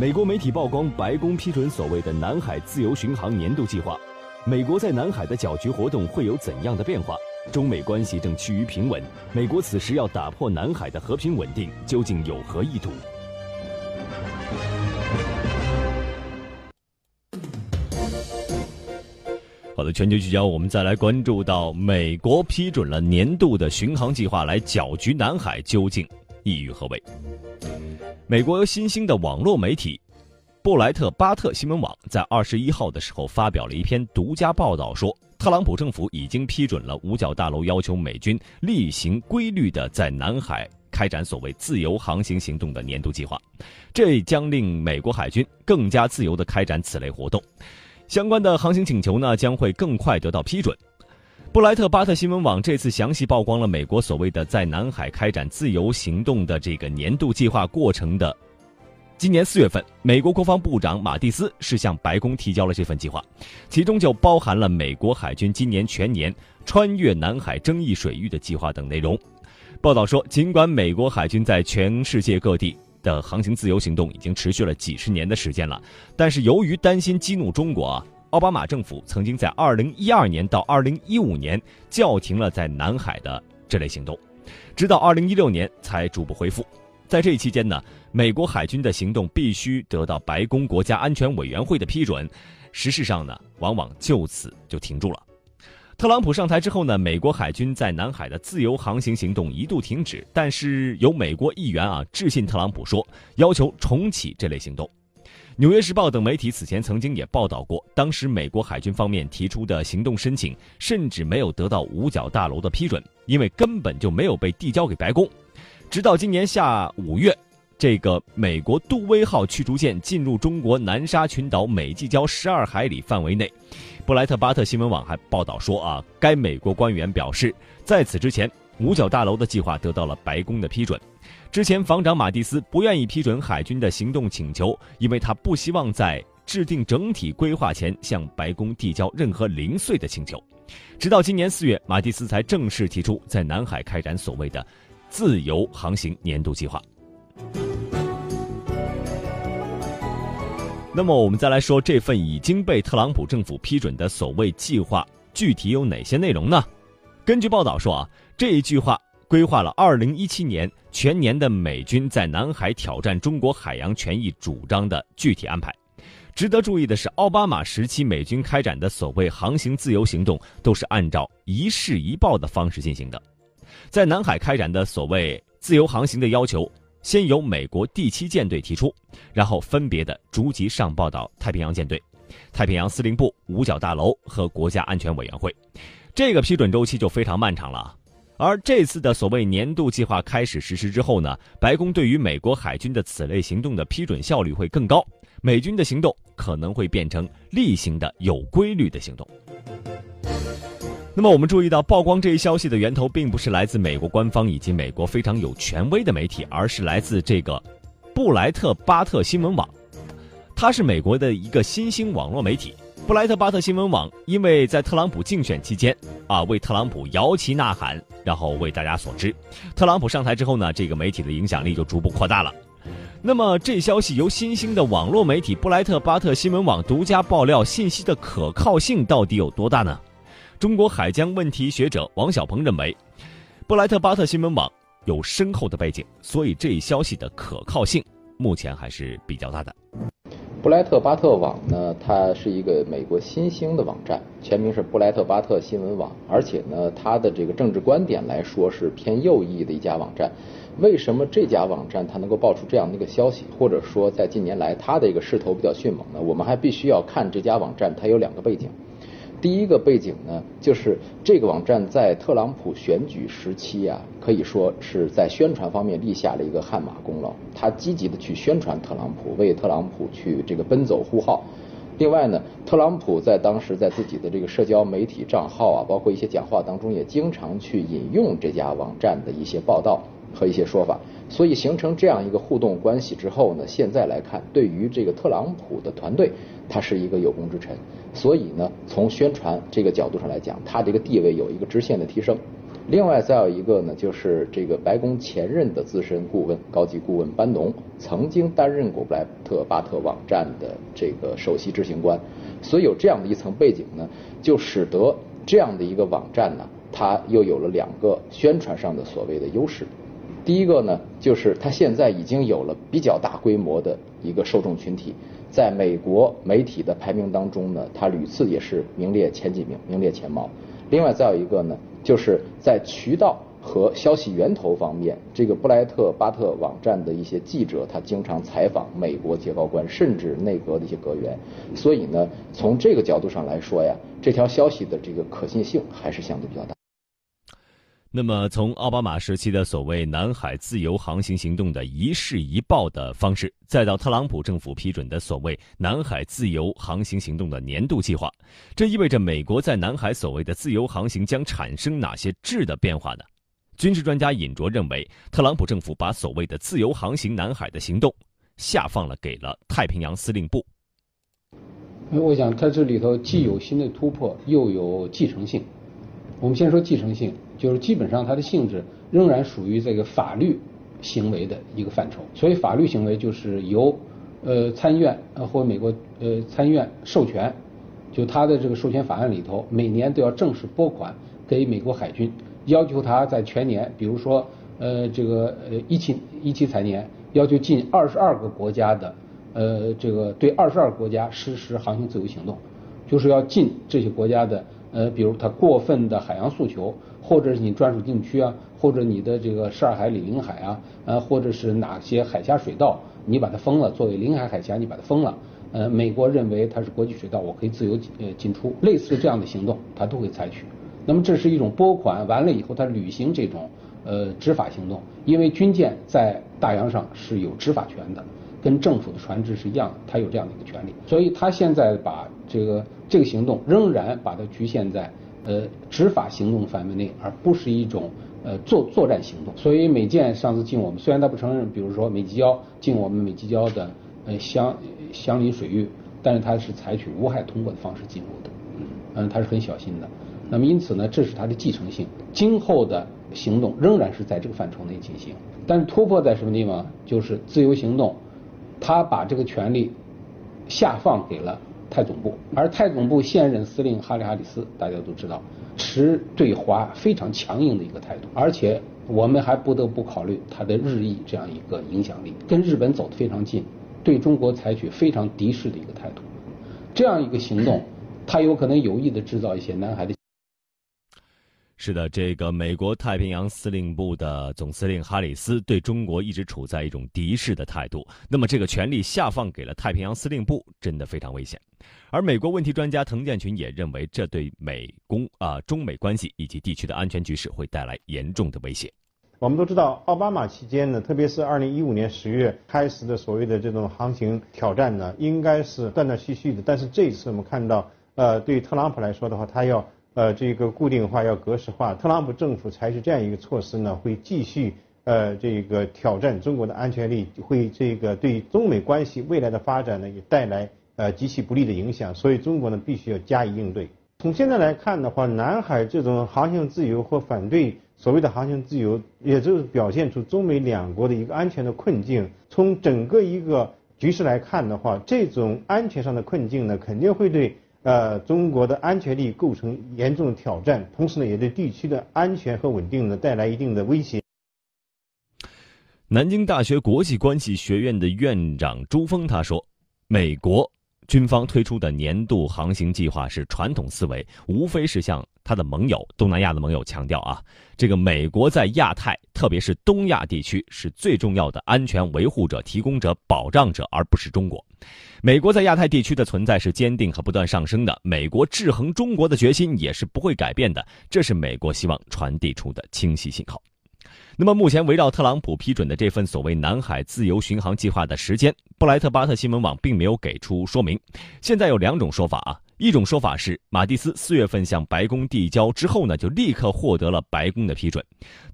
美国媒体曝光白宫批准所谓的南海自由巡航年度计划，美国在南海的搅局活动会有怎样的变化？中美关系正趋于平稳，美国此时要打破南海的和平稳定，究竟有何意图？好的，全球聚焦，我们再来关注到美国批准了年度的巡航计划来搅局南海，究竟意欲何为？美国新兴的网络媒体布莱特巴特新闻网在二十一号的时候发表了一篇独家报道，说特朗普政府已经批准了五角大楼要求美军例行规律的在南海开展所谓自由航行行动的年度计划，这将令美国海军更加自由的开展此类活动。相关的航行请求呢，将会更快得到批准。布莱特巴特新闻网这次详细曝光了美国所谓的在南海开展自由行动的这个年度计划过程的。今年四月份，美国国防部长马蒂斯是向白宫提交了这份计划，其中就包含了美国海军今年全年穿越南海争议水域的计划等内容。报道说，尽管美国海军在全世界各地的航行自由行动已经持续了几十年的时间了，但是由于担心激怒中国啊。奥巴马政府曾经在2012年到2015年叫停了在南海的这类行动，直到2016年才逐步恢复。在这期间呢，美国海军的行动必须得到白宫国家安全委员会的批准，实事上呢，往往就此就停住了。特朗普上台之后呢，美国海军在南海的自由航行行动一度停止，但是有美国议员啊致信特朗普说，要求重启这类行动。《纽约时报》等媒体此前曾经也报道过，当时美国海军方面提出的行动申请，甚至没有得到五角大楼的批准，因为根本就没有被递交给白宫。直到今年下五月，这个美国杜威号驱逐舰进入中国南沙群岛美济礁十二海里范围内，布莱特巴特新闻网还报道说啊，该美国官员表示，在此之前，五角大楼的计划得到了白宫的批准。之前，防长马蒂斯不愿意批准海军的行动请求，因为他不希望在制定整体规划前向白宫递交任何零碎的请求。直到今年四月，马蒂斯才正式提出在南海开展所谓的自由航行年度计划。那么，我们再来说这份已经被特朗普政府批准的所谓计划，具体有哪些内容呢？根据报道说啊，这一句话。规划了二零一七年全年的美军在南海挑战中国海洋权益主张的具体安排。值得注意的是，奥巴马时期美军开展的所谓航行自由行动，都是按照一事一报的方式进行的。在南海开展的所谓自由航行的要求，先由美国第七舰队提出，然后分别的逐级上报到太平洋舰队、太平洋司令部、五角大楼和国家安全委员会。这个批准周期就非常漫长了。而这次的所谓年度计划开始实施之后呢，白宫对于美国海军的此类行动的批准效率会更高，美军的行动可能会变成例行的有规律的行动。那么我们注意到，曝光这一消息的源头并不是来自美国官方以及美国非常有权威的媒体，而是来自这个布莱特巴特新闻网，它是美国的一个新兴网络媒体。布莱特巴特新闻网因为在特朗普竞选期间啊为特朗普摇旗呐喊，然后为大家所知。特朗普上台之后呢，这个媒体的影响力就逐步扩大了。那么这消息由新兴的网络媒体布莱特巴特新闻网独家爆料，信息的可靠性到底有多大呢？中国海疆问题学者王小鹏认为，布莱特巴特新闻网有深厚的背景，所以这一消息的可靠性目前还是比较大的。布莱特巴特网呢，它是一个美国新兴的网站，全名是布莱特巴特新闻网，而且呢，它的这个政治观点来说是偏右翼的一家网站。为什么这家网站它能够爆出这样的一个消息，或者说在近年来它的一个势头比较迅猛呢？我们还必须要看这家网站它有两个背景。第一个背景呢，就是这个网站在特朗普选举时期啊，可以说是在宣传方面立下了一个汗马功劳。他积极的去宣传特朗普，为特朗普去这个奔走呼号。另外呢，特朗普在当时在自己的这个社交媒体账号啊，包括一些讲话当中，也经常去引用这家网站的一些报道和一些说法。所以形成这样一个互动关系之后呢，现在来看，对于这个特朗普的团队，他是一个有功之臣。所以呢，从宣传这个角度上来讲，他这个地位有一个直线的提升。另外再有一个呢，就是这个白宫前任的资深顾问、高级顾问班农，曾经担任过布莱特巴特网站的这个首席执行官，所以有这样的一层背景呢，就使得这样的一个网站呢，它又有了两个宣传上的所谓的优势。第一个呢，就是它现在已经有了比较大规模的一个受众群体，在美国媒体的排名当中呢，它屡次也是名列前几名、名列前茅。另外再有一个呢。就是在渠道和消息源头方面，这个布莱特巴特网站的一些记者，他经常采访美国最高官，甚至内阁的一些阁员，所以呢，从这个角度上来说呀，这条消息的这个可信性还是相对比较大。那么，从奥巴马时期的所谓“南海自由航行行动”的一事一报的方式，再到特朗普政府批准的所谓“南海自由航行行动”的年度计划，这意味着美国在南海所谓的自由航行将产生哪些质的变化呢？军事专家尹卓认为，特朗普政府把所谓的自由航行南海的行动下放了给了太平洋司令部。因为我想，它这里头既有新的突破，又有继承性。我们先说继承性。就是基本上它的性质仍然属于这个法律行为的一个范畴，所以法律行为就是由呃参议院呃或美国呃参议院授权，就他的这个授权法案里头，每年都要正式拨款给美国海军，要求他在全年，比如说呃这个呃一七一七财年，要求进二十二个国家的呃这个对二十二国家实施航行自由行动，就是要进这些国家的呃比如他过分的海洋诉求。或者是你专属禁区啊，或者你的这个十二海里领海啊，呃，或者是哪些海峡水道，你把它封了，作为领海海峡，你把它封了，呃，美国认为它是国际水道，我可以自由呃进出，类似这样的行动，它都会采取。那么这是一种拨款完了以后，它履行这种呃执法行动，因为军舰在大洋上是有执法权的，跟政府的船只是一样的，它有这样的一个权利，所以他现在把这个这个行动仍然把它局限在。呃，执法行动范围内，而不是一种呃作作战行动。所以美舰上次进我们，虽然它不承认，比如说美济礁进我们美济礁的呃相相邻水域，但是它是采取无害通过的方式进入的，嗯，它是很小心的。那么因此呢，这是它的继承性，今后的行动仍然是在这个范畴内进行。但是突破在什么地方？就是自由行动，他把这个权利下放给了。泰总部，而泰总部现任司令哈里·哈里斯，大家都知道，持对华非常强硬的一个态度，而且我们还不得不考虑他的日益这样一个影响力，跟日本走得非常近，对中国采取非常敌视的一个态度，这样一个行动，他有可能有意的制造一些南海的。是的，这个美国太平洋司令部的总司令哈里斯对中国一直处在一种敌视的态度。那么，这个权力下放给了太平洋司令部，真的非常危险。而美国问题专家滕建群也认为，这对美公啊中美关系以及地区的安全局势会带来严重的威胁。我们都知道，奥巴马期间呢，特别是二零一五年十月开始的所谓的这种航行挑战呢，应该是断断续续的。但是这一次我们看到，呃，对于特朗普来说的话，他要。呃，这个固定化要格式化，特朗普政府采取这样一个措施呢，会继续呃这个挑战中国的安全力，会这个对中美关系未来的发展呢也带来呃极其不利的影响，所以中国呢必须要加以应对。从现在来看的话，南海这种航行自由或反对所谓的航行自由，也就是表现出中美两国的一个安全的困境。从整个一个局势来看的话，这种安全上的困境呢，肯定会对。呃，中国的安全力构成严重挑战，同时呢，也对地区的安全和稳定呢带来一定的威胁。南京大学国际关系学院的院长朱峰他说：“美国。”军方推出的年度航行计划是传统思维，无非是向他的盟友、东南亚的盟友强调啊，这个美国在亚太，特别是东亚地区是最重要的安全维护者、提供者、保障者，而不是中国。美国在亚太地区的存在是坚定和不断上升的，美国制衡中国的决心也是不会改变的，这是美国希望传递出的清晰信号。那么，目前围绕特朗普批准的这份所谓“南海自由巡航计划”的时间，布莱特巴特新闻网并没有给出说明。现在有两种说法啊，一种说法是马蒂斯四月份向白宫递交之后呢，就立刻获得了白宫的批准。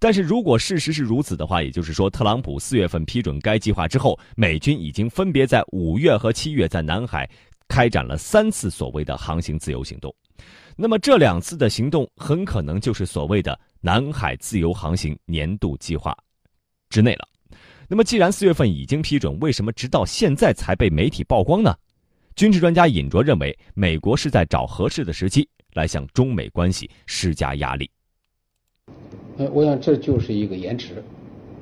但是如果事实是如此的话，也就是说，特朗普四月份批准该计划之后，美军已经分别在五月和七月在南海开展了三次所谓的航行自由行动。那么这两次的行动很可能就是所谓的。南海自由航行年度计划之内了。那么，既然四月份已经批准，为什么直到现在才被媒体曝光呢？军事专家尹卓认为，美国是在找合适的时机来向中美关系施加压力。呃，我想这就是一个延迟，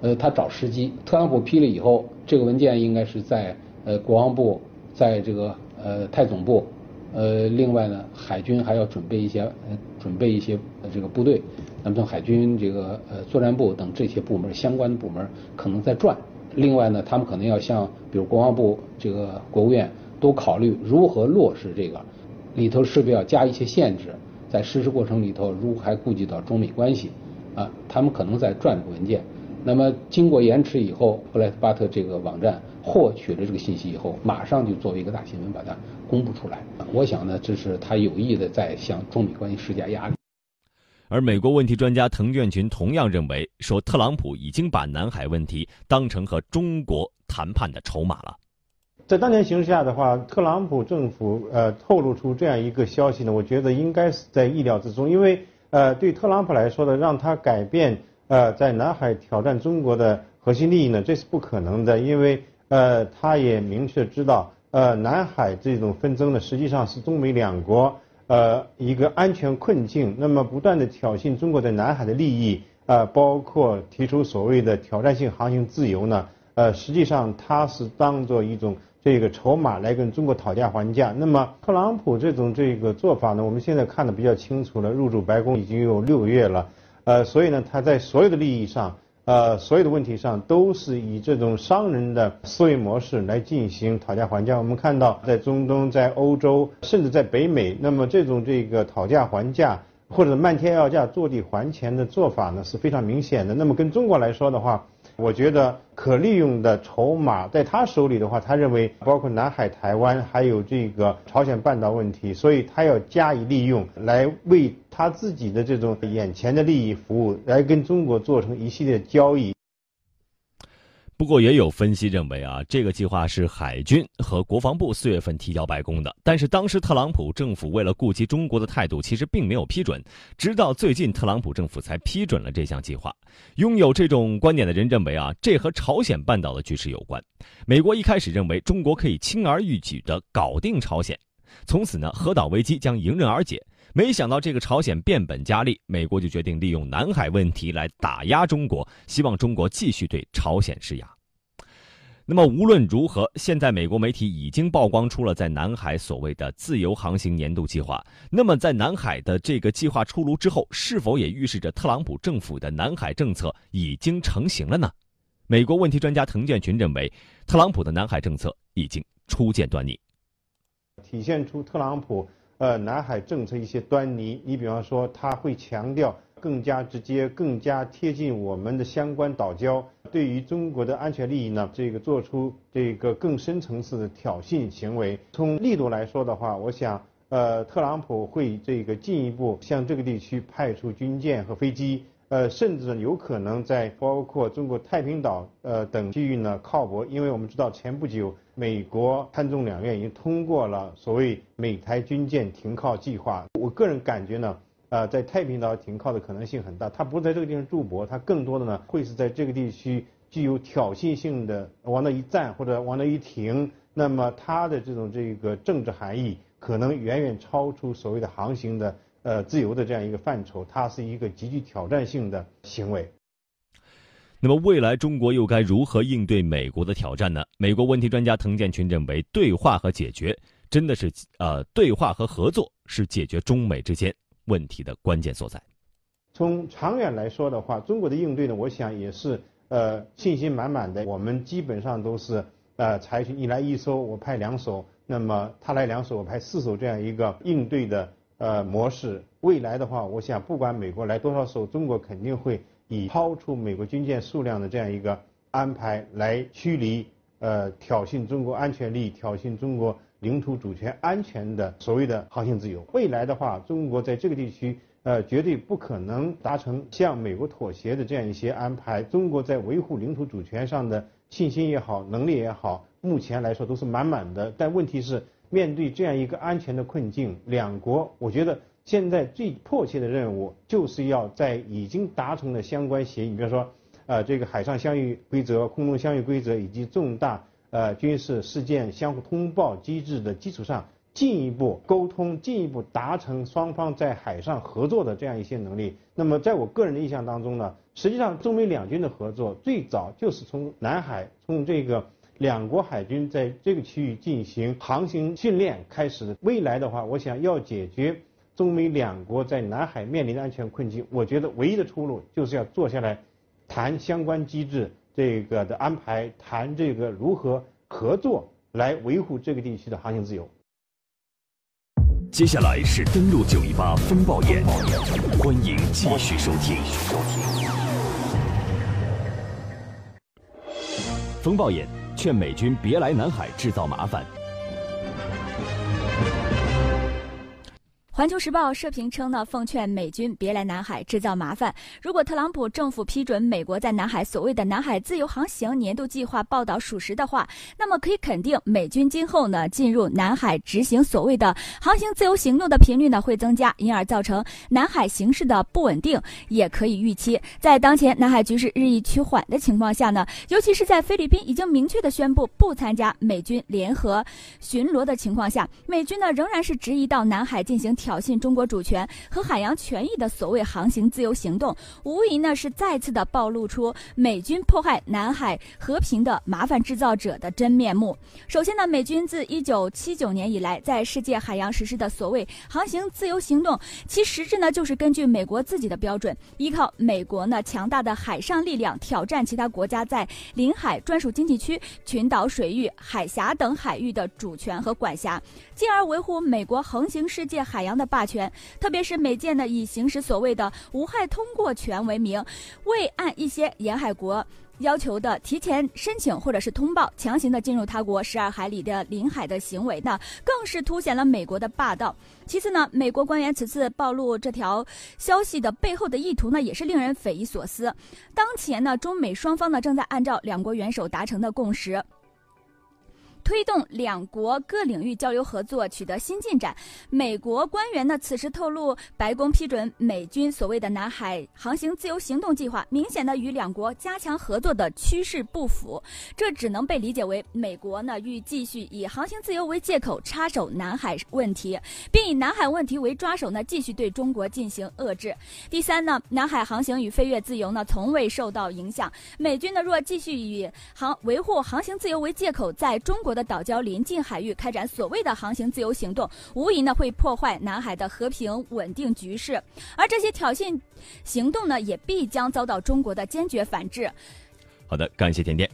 呃，他找时机。特朗普批了以后，这个文件应该是在呃国防部，在这个呃太总部，呃，另外呢，海军还要准备一些呃准备一些这个部队。那么从海军这个呃作战部等这些部门相关的部门可能在转，另外呢，他们可能要向比如国防部这个国务院都考虑如何落实这个，里头是不是要加一些限制，在实施过程里头如何还顾及到中美关系啊？他们可能在转文件。那么经过延迟以后，布莱特巴特这个网站获取了这个信息以后，马上就作为一个大新闻把它公布出来。我想呢，这是他有意的在向中美关系施加压力。而美国问题专家滕建群同样认为，说特朗普已经把南海问题当成和中国谈判的筹码了。在当前形势下的话，特朗普政府呃透露出这样一个消息呢，我觉得应该是在意料之中，因为呃对特朗普来说呢，让他改变呃在南海挑战中国的核心利益呢，这是不可能的，因为呃他也明确知道呃南海这种纷争呢，实际上是中美两国。呃，一个安全困境，那么不断的挑衅中国在南海的利益，呃，包括提出所谓的挑战性航行自由呢，呃，实际上它是当做一种这个筹码来跟中国讨价还价。那么特朗普这种这个做法呢，我们现在看的比较清楚了，入驻白宫已经有六个月了，呃，所以呢，他在所有的利益上。呃，所有的问题上都是以这种商人的思维模式来进行讨价还价。我们看到，在中东、在欧洲，甚至在北美，那么这种这个讨价还价或者漫天要价、坐地还钱的做法呢，是非常明显的。那么跟中国来说的话，我觉得可利用的筹码在他手里的话，他认为包括南海、台湾，还有这个朝鲜半岛问题，所以他要加以利用，来为他自己的这种眼前的利益服务，来跟中国做成一系列交易。不过也有分析认为啊，这个计划是海军和国防部四月份提交白宫的，但是当时特朗普政府为了顾及中国的态度，其实并没有批准，直到最近特朗普政府才批准了这项计划。拥有这种观点的人认为啊，这和朝鲜半岛的局势有关。美国一开始认为中国可以轻而易举地搞定朝鲜，从此呢，核岛危机将迎刃而解。没想到这个朝鲜变本加厉，美国就决定利用南海问题来打压中国，希望中国继续对朝鲜施压。那么无论如何，现在美国媒体已经曝光出了在南海所谓的自由航行年度计划。那么在南海的这个计划出炉之后，是否也预示着特朗普政府的南海政策已经成型了呢？美国问题专家滕建群认为，特朗普的南海政策已经初见端倪，体现出特朗普。呃，南海政策一些端倪，你比方说，他会强调更加直接、更加贴近我们的相关岛礁，对于中国的安全利益呢，这个做出这个更深层次的挑衅行为。从力度来说的话，我想，呃，特朗普会这个进一步向这个地区派出军舰和飞机。呃，甚至有可能在包括中国太平岛呃等区域呢靠泊，因为我们知道前不久美国参众两院已经通过了所谓美台军舰停靠计划。我个人感觉呢，呃，在太平岛停靠的可能性很大，它不是在这个地方驻泊，它更多的呢会是在这个地区具有挑衅性的往那一站或者往那一停，那么它的这种这个政治含义可能远远超出所谓的航行的。呃，自由的这样一个范畴，它是一个极具挑战性的行为。那么，未来中国又该如何应对美国的挑战呢？美国问题专家滕建群认为，对话和解决真的是呃，对话和合作是解决中美之间问题的关键所在。从长远来说的话，中国的应对呢，我想也是呃信心满满的。我们基本上都是呃采取你来一艘，我派两艘，那么他来两艘，我派四艘这样一个应对的。呃，模式未来的话，我想不管美国来多少艘，中国肯定会以超出美国军舰数量的这样一个安排来驱离呃挑衅中国安全利益、挑衅中国领土主权安全的所谓的航行自由。未来的话，中国在这个地区呃绝对不可能达成向美国妥协的这样一些安排。中国在维护领土主权上的信心也好，能力也好，目前来说都是满满的。但问题是。面对这样一个安全的困境，两国我觉得现在最迫切的任务就是要在已经达成的相关协议，比如说，呃，这个海上相遇规则、空中相遇规则以及重大呃军事事件相互通报机制的基础上，进一步沟通，进一步达成双方在海上合作的这样一些能力。那么，在我个人的印象当中呢，实际上中美两军的合作最早就是从南海，从这个两国海军在这个区域进行航行训练开始。未来的话，我想要解决。中美两国在南海面临的安全困境，我觉得唯一的出路就是要坐下来谈相关机制这个的安排，谈这个如何合作来维护这个地区的航行自由。接下来是登陆九一八风暴眼，欢迎继续收听。风暴眼劝美军别来南海制造麻烦。环球时报社评称呢，奉劝美军别来南海制造麻烦。如果特朗普政府批准美国在南海所谓的南海自由航行年度计划报道属实的话，那么可以肯定，美军今后呢进入南海执行所谓的航行自由行动的频率呢会增加，因而造成南海形势的不稳定。也可以预期，在当前南海局势日益趋缓的情况下呢，尤其是在菲律宾已经明确的宣布不参加美军联合巡逻的情况下，美军呢仍然是执意到南海进行。挑衅中国主权和海洋权益的所谓航行自由行动，无疑呢是再次的暴露出美军迫害南海和平的麻烦制造者的真面目。首先呢，美军自一九七九年以来在世界海洋实施的所谓航行自由行动，其实质呢就是根据美国自己的标准，依靠美国呢强大的海上力量挑战其他国家在领海、专属经济区、群岛水域、海峡等海域的主权和管辖，进而维护美国横行世界海洋。的霸权，特别是美舰呢，以行使所谓的无害通过权为名，未按一些沿海国要求的提前申请或者是通报，强行的进入他国十二海里的领海的行为呢，更是凸显了美国的霸道。其次呢，美国官员此次暴露这条消息的背后的意图呢，也是令人匪夷所思。当前呢，中美双方呢，正在按照两国元首达成的共识。推动两国各领域交流合作取得新进展。美国官员呢此时透露，白宫批准美军所谓的南海航行自由行动计划，明显的与两国加强合作的趋势不符。这只能被理解为美国呢欲继续以航行自由为借口插手南海问题，并以南海问题为抓手呢继续对中国进行遏制。第三呢，南海航行与飞越自由呢从未受到影响。美军呢若继续以航维护航行自由为借口，在中国的岛礁临近海域开展所谓的航行自由行动，无疑呢会破坏南海的和平稳定局势，而这些挑衅行动呢，也必将遭到中国的坚决反制。好的，感谢甜甜。